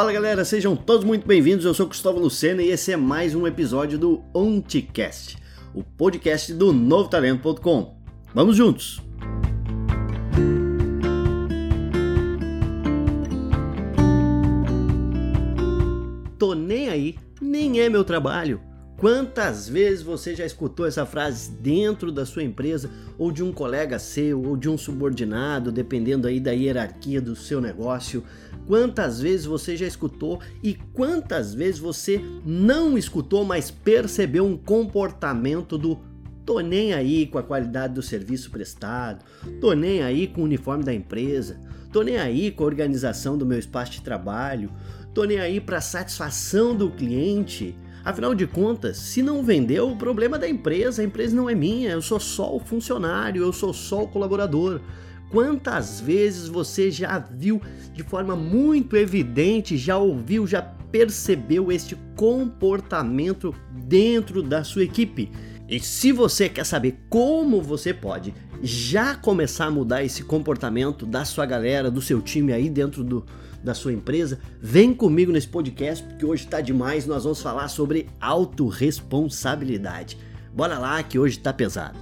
Fala galera, sejam todos muito bem-vindos. Eu sou Cristóvão Lucena e esse é mais um episódio do OntiCast, o podcast do novotalento.com. Vamos juntos! Tô nem aí, nem é meu trabalho. Quantas vezes você já escutou essa frase dentro da sua empresa ou de um colega seu ou de um subordinado, dependendo aí da hierarquia do seu negócio? Quantas vezes você já escutou e quantas vezes você não escutou, mas percebeu um comportamento do tô nem aí com a qualidade do serviço prestado, tô nem aí com o uniforme da empresa, tô nem aí com a organização do meu espaço de trabalho, tô nem aí para satisfação do cliente? Afinal de contas, se não vendeu, o problema é da empresa, a empresa não é minha, eu sou só o funcionário, eu sou só o colaborador. Quantas vezes você já viu de forma muito evidente, já ouviu, já percebeu este comportamento dentro da sua equipe? E se você quer saber como você pode já começar a mudar esse comportamento da sua galera, do seu time aí dentro do, da sua empresa, vem comigo nesse podcast porque hoje está demais. Nós vamos falar sobre autorresponsabilidade. Bora lá que hoje está pesado.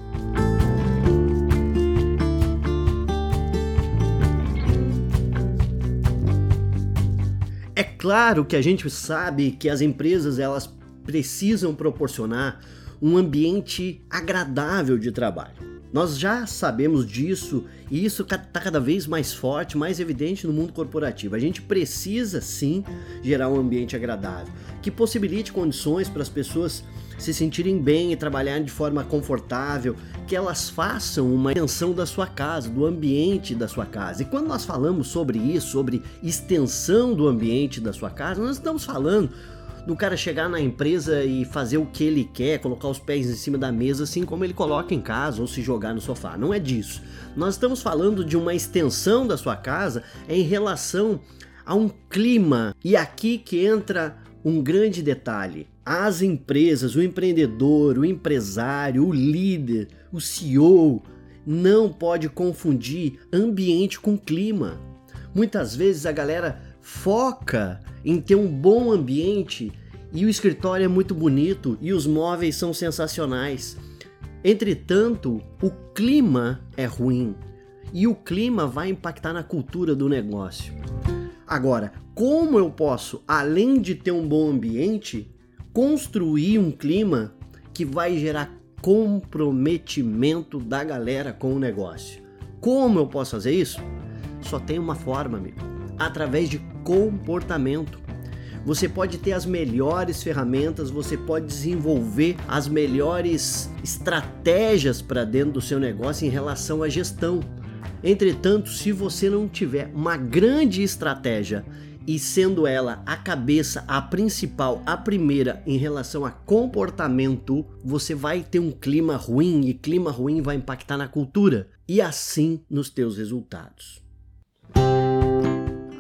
É claro que a gente sabe que as empresas elas precisam proporcionar um ambiente agradável de trabalho. Nós já sabemos disso e isso está cada vez mais forte, mais evidente no mundo corporativo. A gente precisa sim gerar um ambiente agradável que possibilite condições para as pessoas se sentirem bem e trabalharem de forma confortável, que elas façam uma extensão da sua casa, do ambiente da sua casa. E quando nós falamos sobre isso, sobre extensão do ambiente da sua casa, nós estamos falando do cara chegar na empresa e fazer o que ele quer, colocar os pés em cima da mesa, assim como ele coloca em casa ou se jogar no sofá. Não é disso. Nós estamos falando de uma extensão da sua casa em relação a um clima. E aqui que entra um grande detalhe. As empresas, o empreendedor, o empresário, o líder, o CEO, não pode confundir ambiente com clima. Muitas vezes a galera foca em ter um bom ambiente e o escritório é muito bonito e os móveis são sensacionais. Entretanto, o clima é ruim e o clima vai impactar na cultura do negócio. Agora, como eu posso, além de ter um bom ambiente, construir um clima que vai gerar comprometimento da galera com o negócio? Como eu posso fazer isso? Só tem uma forma, amigo: através de comportamento. Você pode ter as melhores ferramentas, você pode desenvolver as melhores estratégias para dentro do seu negócio em relação à gestão. Entretanto, se você não tiver uma grande estratégia e sendo ela a cabeça, a principal, a primeira em relação a comportamento, você vai ter um clima ruim e clima ruim vai impactar na cultura e assim nos teus resultados.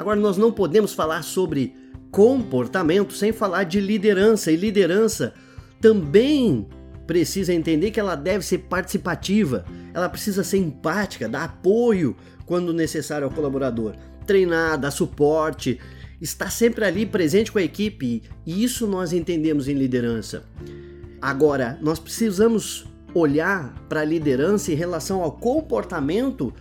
Agora nós não podemos falar sobre comportamento sem falar de liderança. E liderança também precisa entender que ela deve ser participativa, ela precisa ser empática, dar apoio quando necessário ao colaborador, treinar, dar suporte, estar sempre ali presente com a equipe. E isso nós entendemos em liderança. Agora, nós precisamos olhar para a liderança em relação ao comportamento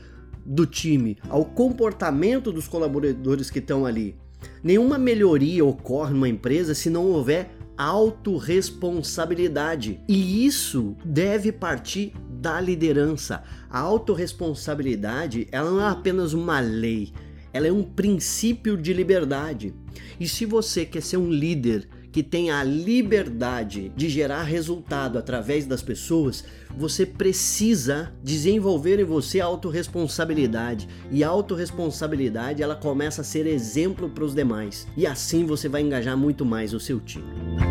do time, ao comportamento dos colaboradores que estão ali. Nenhuma melhoria ocorre numa empresa se não houver autorresponsabilidade. E isso deve partir da liderança. A autorresponsabilidade, ela não é apenas uma lei, ela é um princípio de liberdade. E se você quer ser um líder que tem a liberdade de gerar resultado através das pessoas, você precisa desenvolver em você a autorresponsabilidade. E a autorresponsabilidade ela começa a ser exemplo para os demais. E assim você vai engajar muito mais o seu time.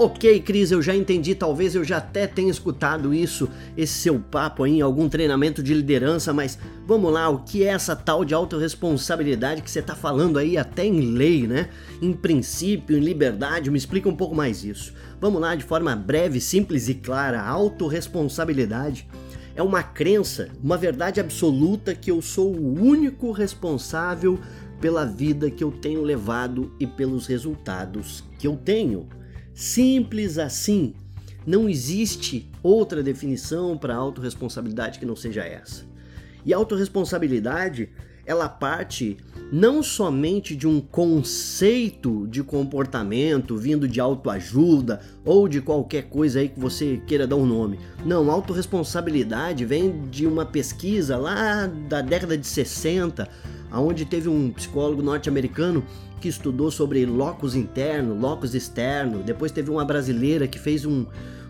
Ok, Cris, eu já entendi, talvez eu já até tenha escutado isso, esse seu papo aí em algum treinamento de liderança, mas vamos lá, o que é essa tal de autorresponsabilidade que você está falando aí até em lei, né? Em princípio, em liberdade, me explica um pouco mais isso. Vamos lá, de forma breve, simples e clara, autorresponsabilidade é uma crença, uma verdade absoluta que eu sou o único responsável pela vida que eu tenho levado e pelos resultados que eu tenho. Simples assim. Não existe outra definição para autorresponsabilidade que não seja essa. E autorresponsabilidade, ela parte não somente de um conceito de comportamento vindo de autoajuda ou de qualquer coisa aí que você queira dar um nome. Não, autorresponsabilidade vem de uma pesquisa lá da década de 60, onde teve um psicólogo norte-americano que estudou sobre locus interno, locus externo. Depois teve uma brasileira que fez um,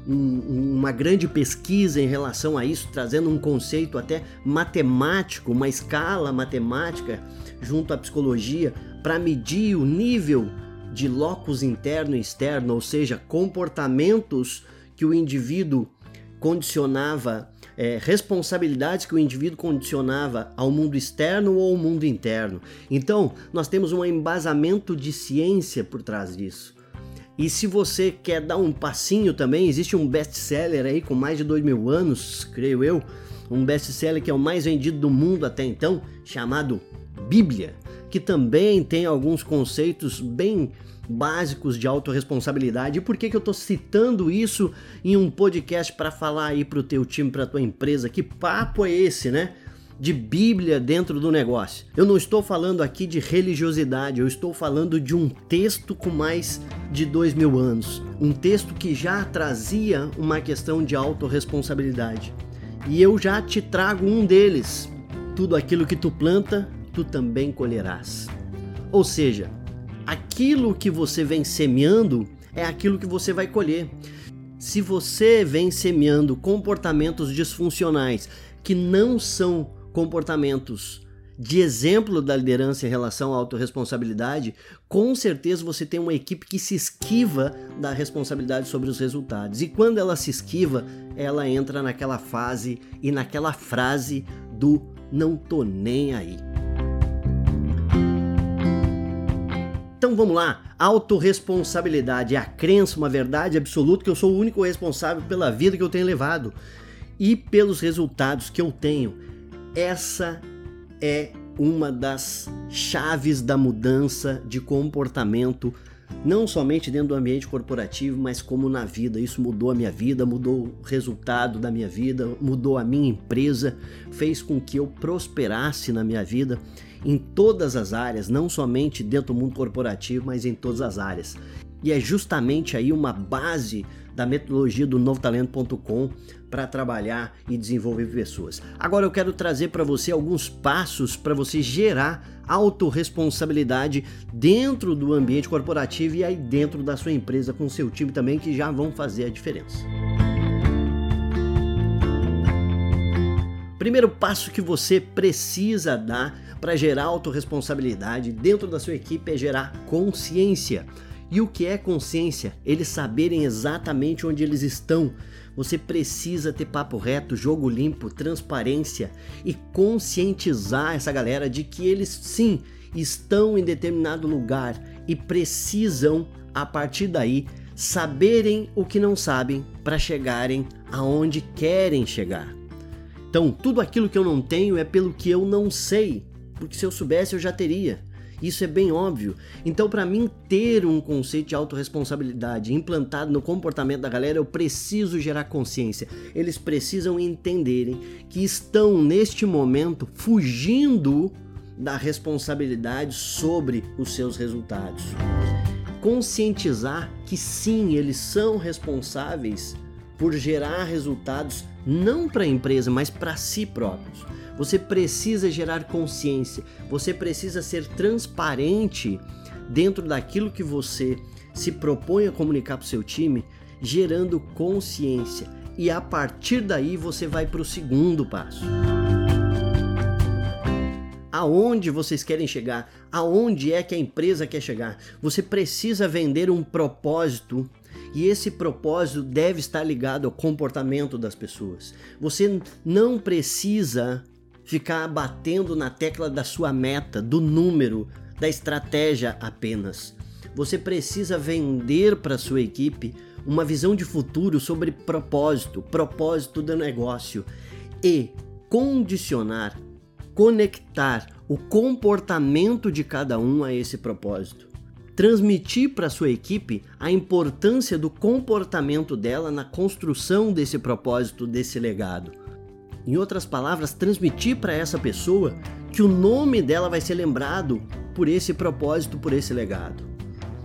um, uma grande pesquisa em relação a isso, trazendo um conceito até matemático, uma escala matemática junto à psicologia para medir o nível de locus interno e externo, ou seja, comportamentos que o indivíduo condicionava, é, responsabilidades que o indivíduo condicionava ao mundo externo ou ao mundo interno. Então, nós temos um embasamento de ciência por trás disso. E se você quer dar um passinho também, existe um best-seller aí com mais de dois mil anos, creio eu, um best-seller que é o mais vendido do mundo até então, chamado Bíblia, que também tem alguns conceitos bem básicos de autorresponsabilidade. E por que, que eu estou citando isso em um podcast para falar aí para o teu time, para tua empresa? Que papo é esse, né? De Bíblia dentro do negócio. Eu não estou falando aqui de religiosidade, eu estou falando de um texto com mais de dois mil anos. Um texto que já trazia uma questão de autorresponsabilidade. E eu já te trago um deles. Tudo aquilo que tu planta, tu também colherás. Ou seja, aquilo que você vem semeando é aquilo que você vai colher. Se você vem semeando comportamentos disfuncionais que não são comportamentos de exemplo da liderança em relação à autorresponsabilidade, com certeza você tem uma equipe que se esquiva da responsabilidade sobre os resultados. E quando ela se esquiva, ela entra naquela fase e naquela frase do não tô nem aí. Então vamos lá, autorresponsabilidade. É a crença, uma verdade absoluta que eu sou o único responsável pela vida que eu tenho levado. E pelos resultados que eu tenho. Essa é uma das chaves da mudança de comportamento, não somente dentro do ambiente corporativo, mas como na vida. Isso mudou a minha vida, mudou o resultado da minha vida, mudou a minha empresa, fez com que eu prosperasse na minha vida em todas as áreas, não somente dentro do mundo corporativo, mas em todas as áreas. E é justamente aí uma base da metodologia do novotalento.com para trabalhar e desenvolver pessoas. Agora eu quero trazer para você alguns passos para você gerar autorresponsabilidade dentro do ambiente corporativo e aí dentro da sua empresa com seu time também que já vão fazer a diferença. Primeiro passo que você precisa dar para gerar autorresponsabilidade dentro da sua equipe é gerar consciência. E o que é consciência? Eles saberem exatamente onde eles estão. Você precisa ter papo reto, jogo limpo, transparência e conscientizar essa galera de que eles sim estão em determinado lugar e precisam, a partir daí, saberem o que não sabem para chegarem aonde querem chegar. Então, tudo aquilo que eu não tenho é pelo que eu não sei porque se eu soubesse eu já teria. Isso é bem óbvio. Então, para mim ter um conceito de autorresponsabilidade implantado no comportamento da galera, eu preciso gerar consciência. Eles precisam entenderem que estão neste momento fugindo da responsabilidade sobre os seus resultados. Conscientizar que sim, eles são responsáveis por gerar resultados não para a empresa, mas para si próprios. Você precisa gerar consciência, você precisa ser transparente dentro daquilo que você se propõe a comunicar para o seu time, gerando consciência. E a partir daí você vai para o segundo passo. Aonde vocês querem chegar? Aonde é que a empresa quer chegar? Você precisa vender um propósito e esse propósito deve estar ligado ao comportamento das pessoas. Você não precisa ficar batendo na tecla da sua meta, do número, da estratégia apenas. Você precisa vender para sua equipe uma visão de futuro sobre propósito, propósito do negócio. e condicionar, conectar o comportamento de cada um a esse propósito. Transmitir para sua equipe a importância do comportamento dela na construção desse propósito, desse legado. Em outras palavras, transmitir para essa pessoa que o nome dela vai ser lembrado por esse propósito, por esse legado.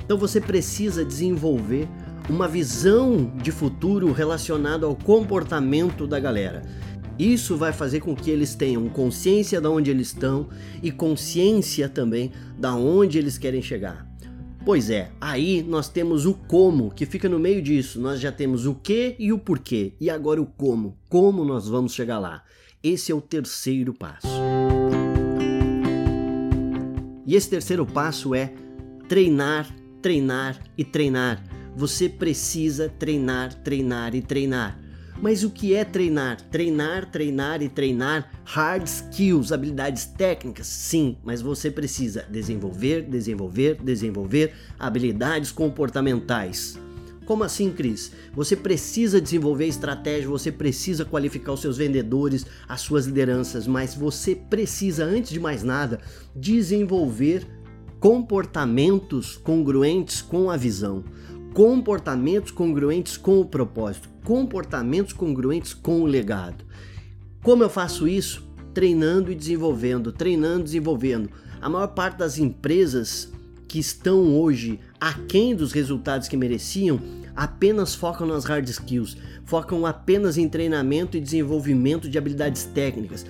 Então você precisa desenvolver uma visão de futuro relacionada ao comportamento da galera. Isso vai fazer com que eles tenham consciência de onde eles estão e consciência também da onde eles querem chegar. Pois é, aí nós temos o como, que fica no meio disso. Nós já temos o que e o porquê. E agora o como. Como nós vamos chegar lá? Esse é o terceiro passo. E esse terceiro passo é treinar, treinar e treinar. Você precisa treinar, treinar e treinar. Mas o que é treinar? Treinar, treinar e treinar hard skills, habilidades técnicas? Sim, mas você precisa desenvolver, desenvolver, desenvolver habilidades comportamentais. Como assim, Cris? Você precisa desenvolver estratégia, você precisa qualificar os seus vendedores, as suas lideranças, mas você precisa, antes de mais nada, desenvolver comportamentos congruentes com a visão comportamentos congruentes com o propósito, comportamentos congruentes com o legado. Como eu faço isso? Treinando e desenvolvendo, treinando e desenvolvendo. A maior parte das empresas que estão hoje aquém dos resultados que mereciam apenas focam nas hard skills, focam apenas em treinamento e desenvolvimento de habilidades técnicas.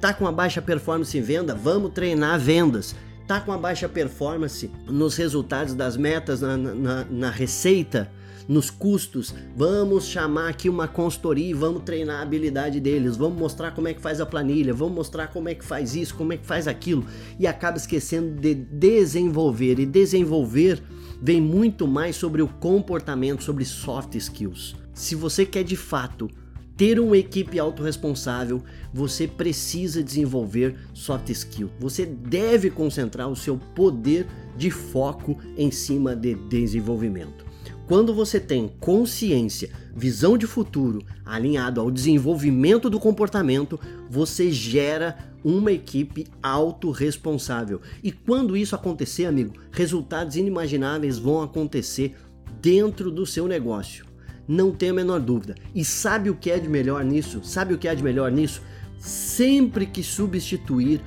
Tá com uma baixa performance em venda? Vamos treinar vendas tá com a baixa performance nos resultados das metas, na, na, na receita, nos custos, vamos chamar aqui uma consultoria e vamos treinar a habilidade deles, vamos mostrar como é que faz a planilha, vamos mostrar como é que faz isso, como é que faz aquilo, e acaba esquecendo de desenvolver. E desenvolver vem muito mais sobre o comportamento, sobre soft skills. Se você quer de fato ter uma equipe autorresponsável, você precisa desenvolver soft skill. Você deve concentrar o seu poder de foco em cima de desenvolvimento. Quando você tem consciência, visão de futuro alinhado ao desenvolvimento do comportamento, você gera uma equipe autorresponsável. E quando isso acontecer, amigo, resultados inimagináveis vão acontecer dentro do seu negócio não tenho a menor dúvida. E sabe o que é de melhor nisso? Sabe o que é de melhor nisso? Sempre que substituir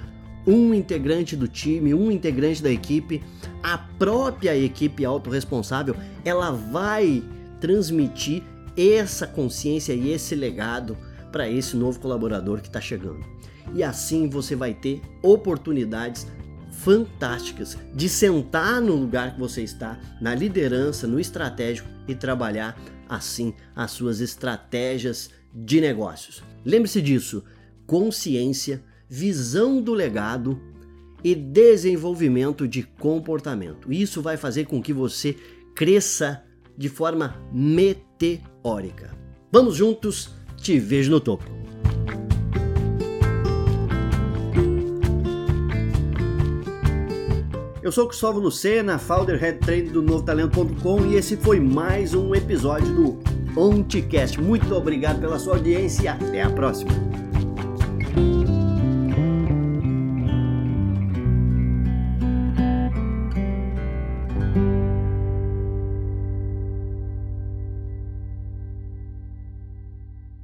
um integrante do time, um integrante da equipe, a própria equipe autorresponsável, ela vai transmitir essa consciência e esse legado para esse novo colaborador que está chegando. E assim você vai ter oportunidades fantásticas de sentar no lugar que você está, na liderança, no estratégico e trabalhar assim as suas estratégias de negócios. Lembre-se disso: consciência, visão do legado e desenvolvimento de comportamento. Isso vai fazer com que você cresça de forma meteórica. Vamos juntos, te vejo no topo. Eu sou o Cristóvão Lucena, founder head trainer do novotalento.com e esse foi mais um episódio do OnTcast. Muito obrigado pela sua audiência e até a próxima.